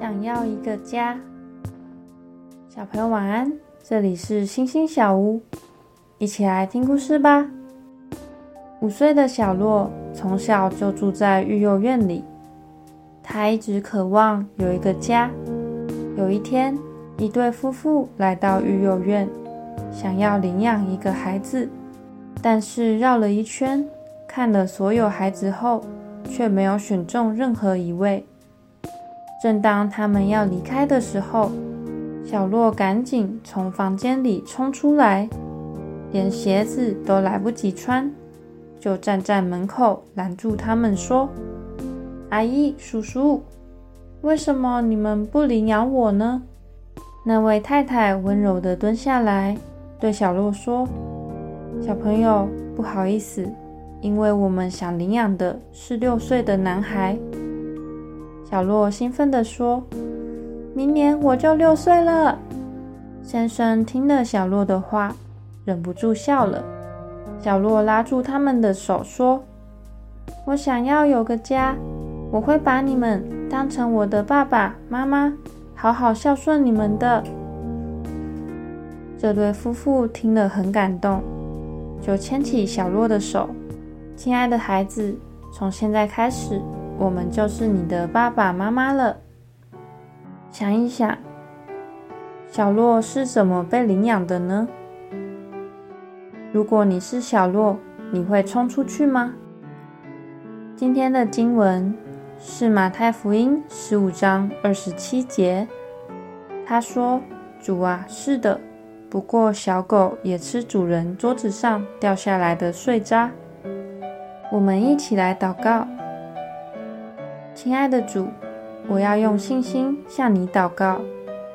想要一个家，小朋友晚安。这里是星星小屋，一起来听故事吧。五岁的小洛从小就住在育幼院里，他一直渴望有一个家。有一天，一对夫妇来到育幼院，想要领养一个孩子，但是绕了一圈，看了所有孩子后，却没有选中任何一位。正当他们要离开的时候，小洛赶紧从房间里冲出来，连鞋子都来不及穿，就站在门口拦住他们说：“阿姨、叔叔，为什么你们不领养我呢？”那位太太温柔地蹲下来，对小洛说：“小朋友，不好意思，因为我们想领养的是六岁的男孩。”小洛兴奋地说：“明年我就六岁了。”先生听了小洛的话，忍不住笑了。小洛拉住他们的手说：“我想要有个家，我会把你们当成我的爸爸妈妈，好好孝顺你们的。”这对夫妇听了很感动，就牵起小洛的手：“亲爱的孩子，从现在开始。”我们就是你的爸爸妈妈了。想一想，小洛是怎么被领养的呢？如果你是小洛，你会冲出去吗？今天的经文是马太福音十五章二十七节。他说：“主啊，是的，不过小狗也吃主人桌子上掉下来的碎渣。”我们一起来祷告。亲爱的主，我要用信心向你祷告，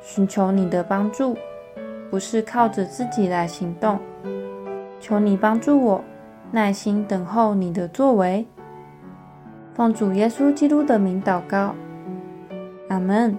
寻求你的帮助，不是靠着自己来行动。求你帮助我，耐心等候你的作为。奉主耶稣基督的名祷告，阿门。